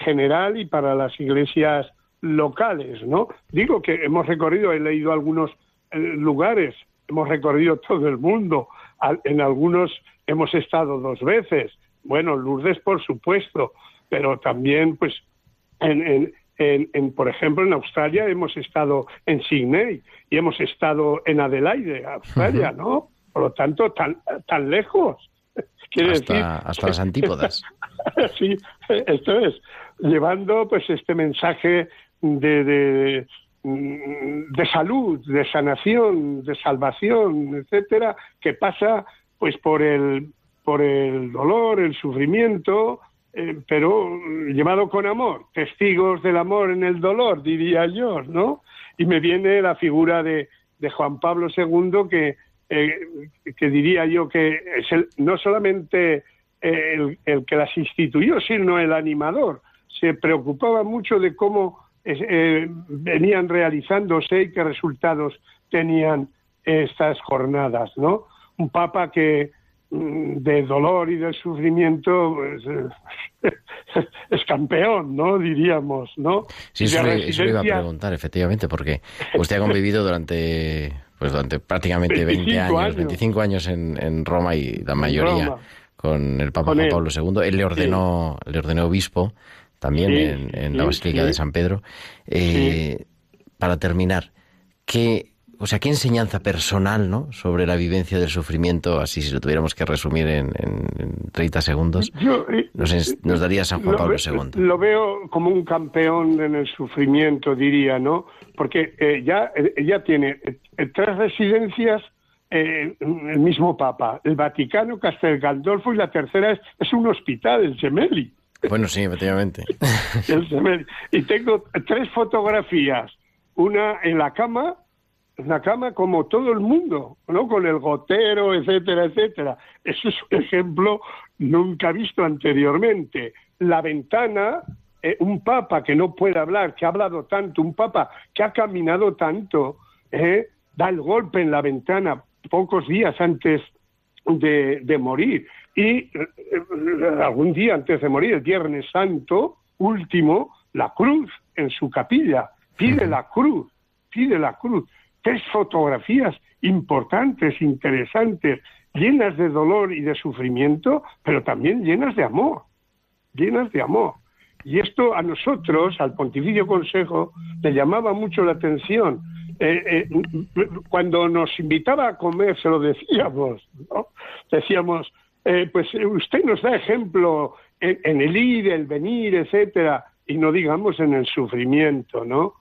general y para las iglesias locales, ¿no? Digo que hemos recorrido, he leído algunos lugares, hemos recorrido todo el mundo, en algunos hemos estado dos veces, bueno, Lourdes por supuesto, pero también pues en, en, por ejemplo, en Australia hemos estado en Sydney y hemos estado en Adelaide, Australia, ¿no? Por lo tanto, tan, tan lejos. [laughs] Quiere hasta, decir, hasta las antípodas. [laughs] sí, esto es, llevando pues este mensaje de, de, de salud, de sanación, de salvación, etcétera, que pasa pues por el por el dolor, el sufrimiento, eh, pero llevado con amor, testigos del amor en el dolor, diría yo, ¿no? Y me viene la figura de, de Juan Pablo II que, eh, que diría yo que es el, no solamente el, el, que las instituyó, sino el animador. Se preocupaba mucho de cómo eh, venían realizándose y qué resultados tenían estas jornadas, ¿no? Un papa que, Mm, de dolor y de sufrimiento pues, eh, [laughs] es campeón, ¿no? Diríamos, ¿no? Sí, eso, le, iba a preguntar, efectivamente, porque usted ha convivido durante pues durante prácticamente 20 años, 25 años en, en, Roma y la mayoría con el Papa Juan Pablo II. Él le ordenó, le ordenó obispo también en, en, la Basílica de San Pedro. Eh, para terminar, ¿qué, o sea, qué enseñanza personal, ¿no? Sobre la vivencia del sufrimiento, así si lo tuviéramos que resumir en, en 30 segundos, eh, nos, daría San Juan Pablo II. Lo veo como un campeón en el sufrimiento, diría, ¿no? Porque eh, ya, eh, tiene tres residencias el mismo Papa, el Vaticano, Castel Gandolfo y la tercera es, es un hospital, el Gemelli. Bueno, sí, efectivamente. [laughs] Y tengo tres fotografías, una en la cama la cama como todo el mundo, ¿no? Con el gotero, etcétera, etcétera. Eso es un ejemplo nunca visto anteriormente. La ventana, eh, un papa que no puede hablar, que ha hablado tanto, un papa que ha caminado tanto, ¿eh? da el golpe en la ventana pocos días antes de morir. Y eh, algún día antes de morir, el Viernes Santo, último, la cruz en su capilla. Pide la cruz, pide la cruz tres fotografías importantes, interesantes, llenas de dolor y de sufrimiento, pero también llenas de amor, llenas de amor. Y esto a nosotros, al Pontificio Consejo, le llamaba mucho la atención. Eh, eh, cuando nos invitaba a comer, se lo decíamos, ¿no? Decíamos, eh, pues usted nos da ejemplo en, en, el ir, el venir, etcétera, y no digamos en el sufrimiento, ¿no?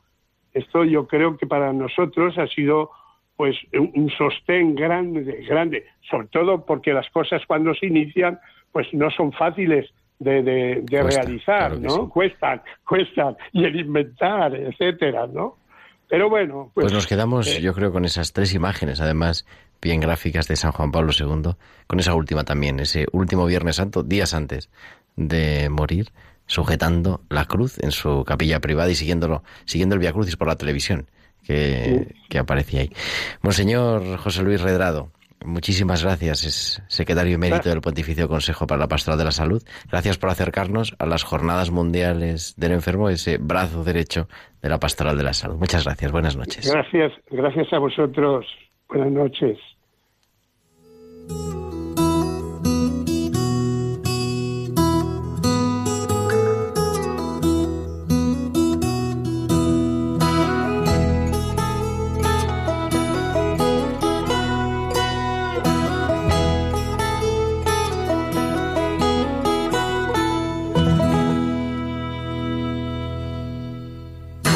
Esto yo creo que para nosotros ha sido pues un sostén grande, grande, sobre todo porque las cosas cuando se inician pues no son fáciles de, de, realizar, ¿no? Cuestan, cuestan, y el inventar, etcétera, ¿no? Pero bueno, pues, pues nos quedamos, eh, yo creo, con esas tres imágenes, además bien gráficas de San Juan Pablo II, con esa última también, ese último Viernes Santo, días antes de morir, sujetando la cruz en su capilla privada y siguiéndolo, siguiendo el Via Crucis por la televisión que, que aparecía ahí. Monseñor José Luis Redrado, muchísimas gracias, es secretario emérito del Pontificio Consejo para la Pastoral de la Salud. Gracias por acercarnos a las Jornadas Mundiales del Enfermo, ese brazo derecho de la Pastoral de la Salud. Muchas gracias, buenas noches. Gracias, gracias a vosotros. Buenas noches.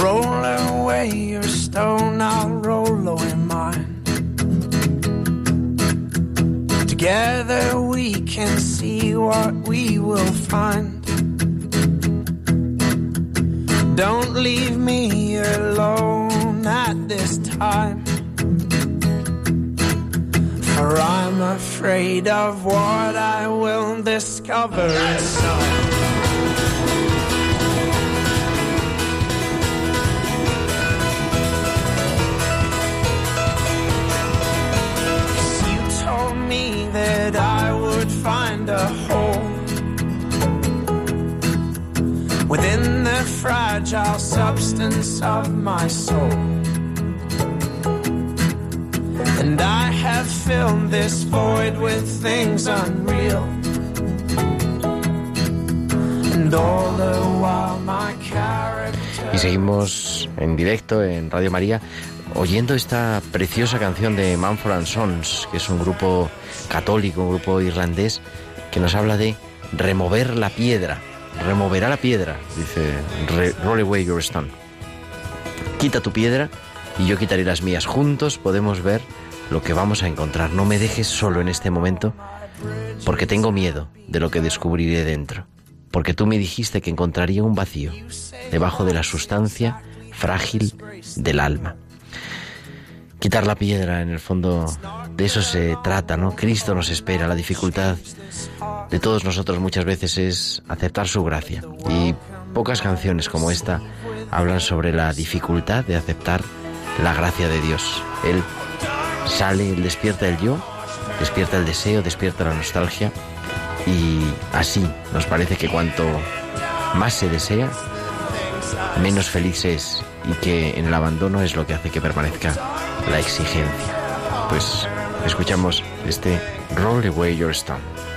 Roll away your stone, I'll roll Together we can see what we will find. Don't leave me alone at this time. For I'm afraid of what I will discover inside. And. And. Y seguimos en directo en Radio María oyendo esta preciosa canción de Manfred Sons, que es un grupo católico, un grupo irlandés, que nos habla de remover la piedra. Removerá la piedra, dice "Re- Roll away your stone. Quita tu piedra y yo quitaré las mías. Juntos podemos ver lo que vamos a encontrar. No me dejes solo en este momento porque tengo miedo de lo que descubriré dentro. Porque tú me dijiste que encontraría un vacío debajo de la sustancia frágil del alma. Quitar la piedra, en el fondo, de eso se trata, ¿no? Cristo nos espera, la dificultad de todos nosotros muchas veces es aceptar su gracia. Y pocas canciones como esta hablan sobre la dificultad de aceptar la gracia de Dios. Él sale, él despierta el yo, despierta el deseo, despierta la nostalgia y así nos parece que cuanto más se desea, menos feliz es y que en el abandono es lo que hace que permanezca la exigencia. Pues escuchamos este Roll Away Your Stone.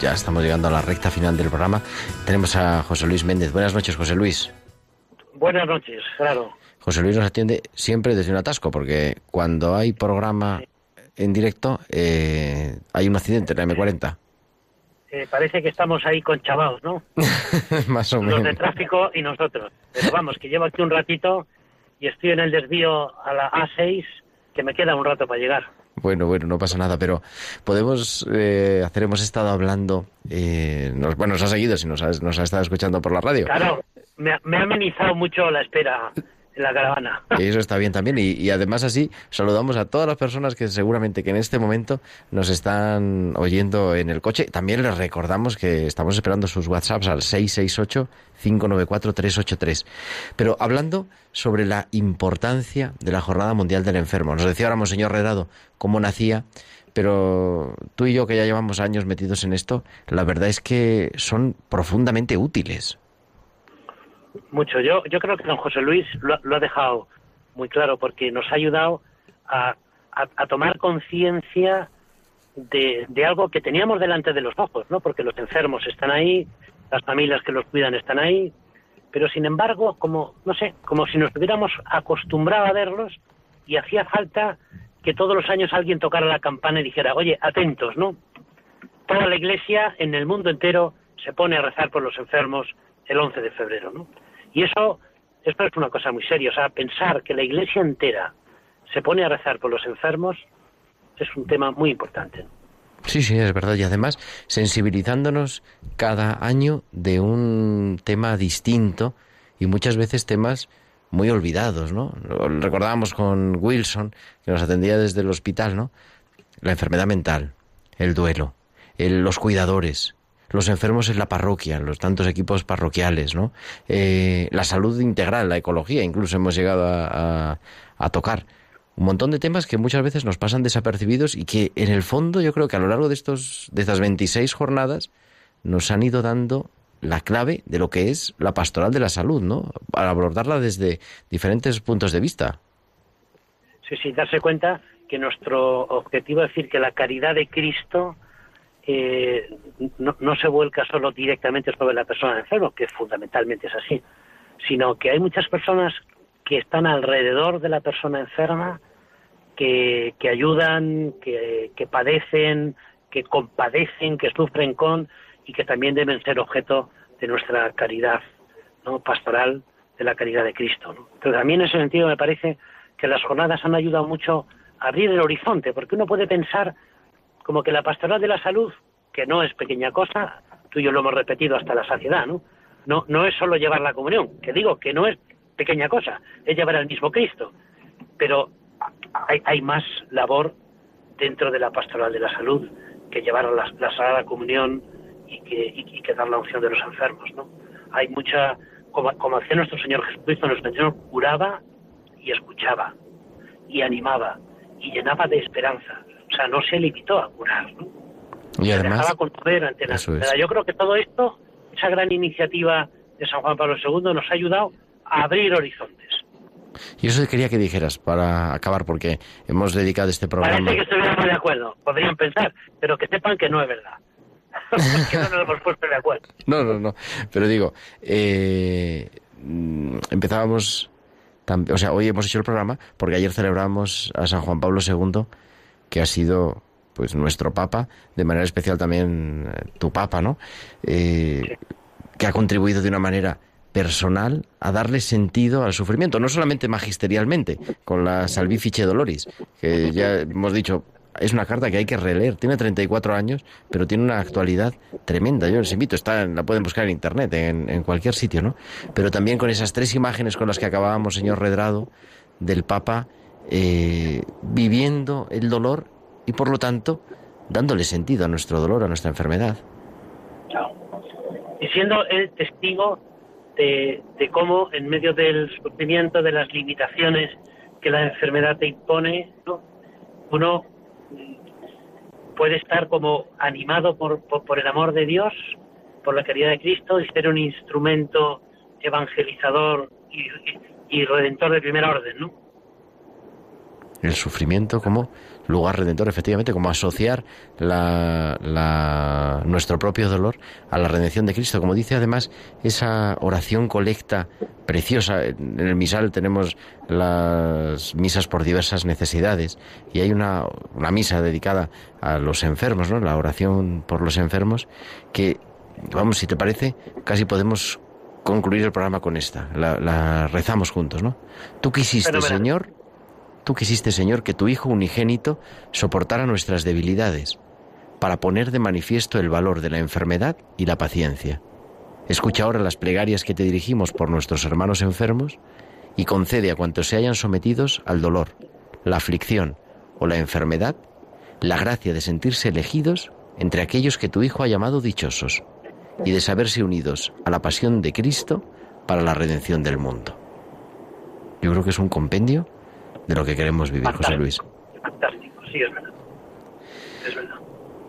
Ya estamos llegando a la recta final del programa. Tenemos a José Luis Méndez. Buenas noches, José Luis. Buenas noches, claro. José Luis nos atiende siempre desde un atasco, porque cuando hay programa en directo eh, hay un accidente en la M40. Eh, parece que estamos ahí con chavaos, ¿no? [laughs] Más o Los de menos. tráfico y nosotros. Pero vamos, que llevo aquí un ratito y estoy en el desvío a la A6, que me queda un rato para llegar. Bueno, bueno, no pasa nada, pero podemos eh, hacer, hemos estado hablando, eh, nos, bueno, nos ha seguido, si nos ha, nos ha estado escuchando por la radio. Claro, me, ha- me ha amenizado mucho la espera la caravana. Eso está bien también. Y, y además así saludamos a todas las personas que seguramente que en este momento nos están oyendo en el coche. También les recordamos que estamos esperando sus WhatsApps al 668-594-383. Pero hablando sobre la importancia de la Jornada Mundial del Enfermo. Nos decía ahora Monseñor Redado cómo nacía, pero tú y yo que ya llevamos años metidos en esto, la verdad es que son profundamente útiles. Mucho. Yo, yo creo que don José Luis lo, ha- dejado muy claro porque nos ha ayudado a, a- a tomar conciencia de, de algo que teníamos delante de los ojos, ¿no? Porque los enfermos están ahí, las familias que los cuidan están ahí, pero sin embargo, como, no sé, como si nos hubiéramos acostumbrado a verlos y hacía falta que todos los años alguien tocara la campana y dijera, oye, atentos, ¿no? Toda la iglesia en el mundo entero se pone a rezar por los enfermos el 11 de febrero, ¿no? Y eso, esto es una cosa muy seria, o sea, pensar que la iglesia entera se pone a rezar por los enfermos es un tema muy importante. Sí, sí, es verdad. Y además, sensibilizándonos cada año de un tema distinto y muchas veces temas muy olvidados, ¿no? Recordábamos con Wilson, que nos atendía desde el hospital, ¿no? La enfermedad mental, el duelo, el- los cuidadores, los enfermos en la parroquia, los tantos equipos parroquiales, ¿no? Eh, la salud integral, la ecología, incluso hemos llegado a, a- a tocar un montón de temas que muchas veces nos pasan desapercibidos y que en el fondo yo creo que a lo largo de estos de estas 26 jornadas nos han ido dando la clave de lo que es la pastoral de la salud, ¿no? Para abordarla desde diferentes puntos de vista. Sí, sí, darse cuenta que nuestro objetivo es decir que la caridad de Cristo eh, no, no se vuelca solo directamente sobre la persona enferma, que fundamentalmente es así, sino que hay muchas personas que están alrededor de la persona enferma, que, que ayudan, que, que padecen, que compadecen, que sufren con y que también deben ser objeto de nuestra caridad ¿no? pastoral, de la caridad de Cristo. Pero también en ese sentido me parece que las jornadas han ayudado mucho a abrir el horizonte, porque uno puede pensar como que la pastoral de la salud, que no es pequeña cosa, tú y yo lo hemos repetido hasta la saciedad, ¿no? No, no es solo llevar la comunión, que digo que no es pequeña cosa, es llevar al mismo Cristo, pero hay, más labor dentro de la pastoral de la salud que llevar la, la Sagrada Comunión y que, y, y que dar la unción de los enfermos, ¿no? Hay mucha, como, como hacía nuestro Señor Jesucristo, nuestro Señor curaba y escuchaba, y animaba, y llenaba de esperanza. Sea, no se limitó a curar, ¿no? Y se además, dejaba conmover ante la enfermedad. Yo creo que todo esto, esa gran iniciativa de San Juan Pablo II nos ha ayudado a abrir horizontes. y eso quería que dijeras para acabar, porque hemos dedicado este programa. Parece que estuviéramos de acuerdo, podrían pensar, pero que sepan que no es verdad. [laughs] que no nos hemos puesto de acuerdo. [laughs] No, no, no. Pero digo, eh, empezábamos, o sea, hoy hemos hecho el programa porque ayer celebramos a San Juan Pablo II, que ha sido pues nuestro papa, de manera especial también eh, tu papa, ¿no? Eh, que ha contribuido de una manera personal a darle sentido al sufrimiento, no solamente magisterialmente, con la Salvifice Doloris, que ya hemos dicho, es una carta que hay que releer, tiene 34 años, pero tiene una actualidad tremenda, yo les invito, está, la pueden buscar en internet, en, en cualquier sitio, ¿no? Pero también con esas tres imágenes con las que acabábamos, señor Redrado, del Papa eh, viviendo el dolor y por lo tanto dándole sentido a nuestro dolor, a nuestra enfermedad. Y siendo el testigo de, cómo en medio del sufrimiento, de las limitaciones que la enfermedad te impone, ¿no? uno mm, puede estar como animado por, por, por el amor de Dios, por la caridad de Cristo y ser un instrumento evangelizador y, y- y redentor de primer orden, ¿no? El sufrimiento como lugar redentor, efectivamente, como asociar la, la- nuestro propio dolor a la redención de Cristo. Como dice además esa oración colecta preciosa. En el misal tenemos las misas por diversas necesidades y hay una, una misa dedicada a los enfermos, ¿no? La oración por los enfermos, que, vamos, si te parece, casi podemos concluir el programa con esta. La, la rezamos juntos, ¿no? Tú quisiste. Señor, Tú quisiste, Señor, que tu Hijo unigénito soportara nuestras debilidades, para poner de manifiesto el valor de la enfermedad y la paciencia. Escucha ahora las plegarias que te dirigimos por nuestros hermanos enfermos y concede a cuantos se hayan sometidos al dolor, la aflicción o la enfermedad la gracia de sentirse elegidos entre aquellos que tu Hijo ha llamado dichosos y de saberse unidos a la pasión de Cristo para la redención del mundo. Yo creo que es un compendio de lo que queremos vivir, José Luis. Fantástico, sí, es verdad. Es verdad.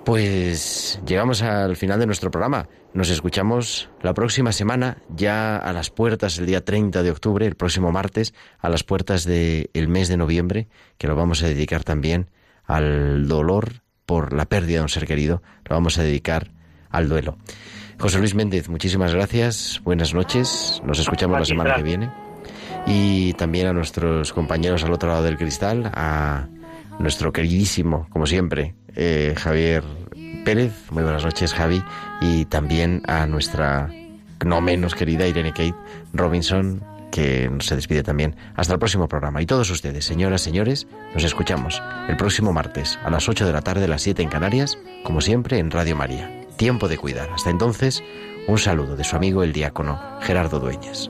Pues llegamos al final de nuestro programa. Nos escuchamos la próxima semana, ya a las puertas, el día 30 de octubre, el próximo martes, a las puertas del mes de noviembre, que lo vamos a dedicar también al dolor por la pérdida de un ser querido. Lo vamos a dedicar al duelo. José Luis Méndez, muchísimas gracias. Buenas noches. Nos escuchamos la semana que viene. Y también a nuestros compañeros al otro lado del cristal, a nuestro queridísimo, como siempre, eh, Javier Pérez. Muy buenas noches, Javi. Y también a nuestra no menos querida Irene Kate Robinson, que se despide también. Hasta el próximo programa. Y todos ustedes, señoras, señores, nos escuchamos el próximo martes a las 8 de la tarde, a las 7 en Canarias, como siempre en Radio María. Tiempo de cuidar. Hasta entonces, un saludo de su amigo el diácono Gerardo Dueñas.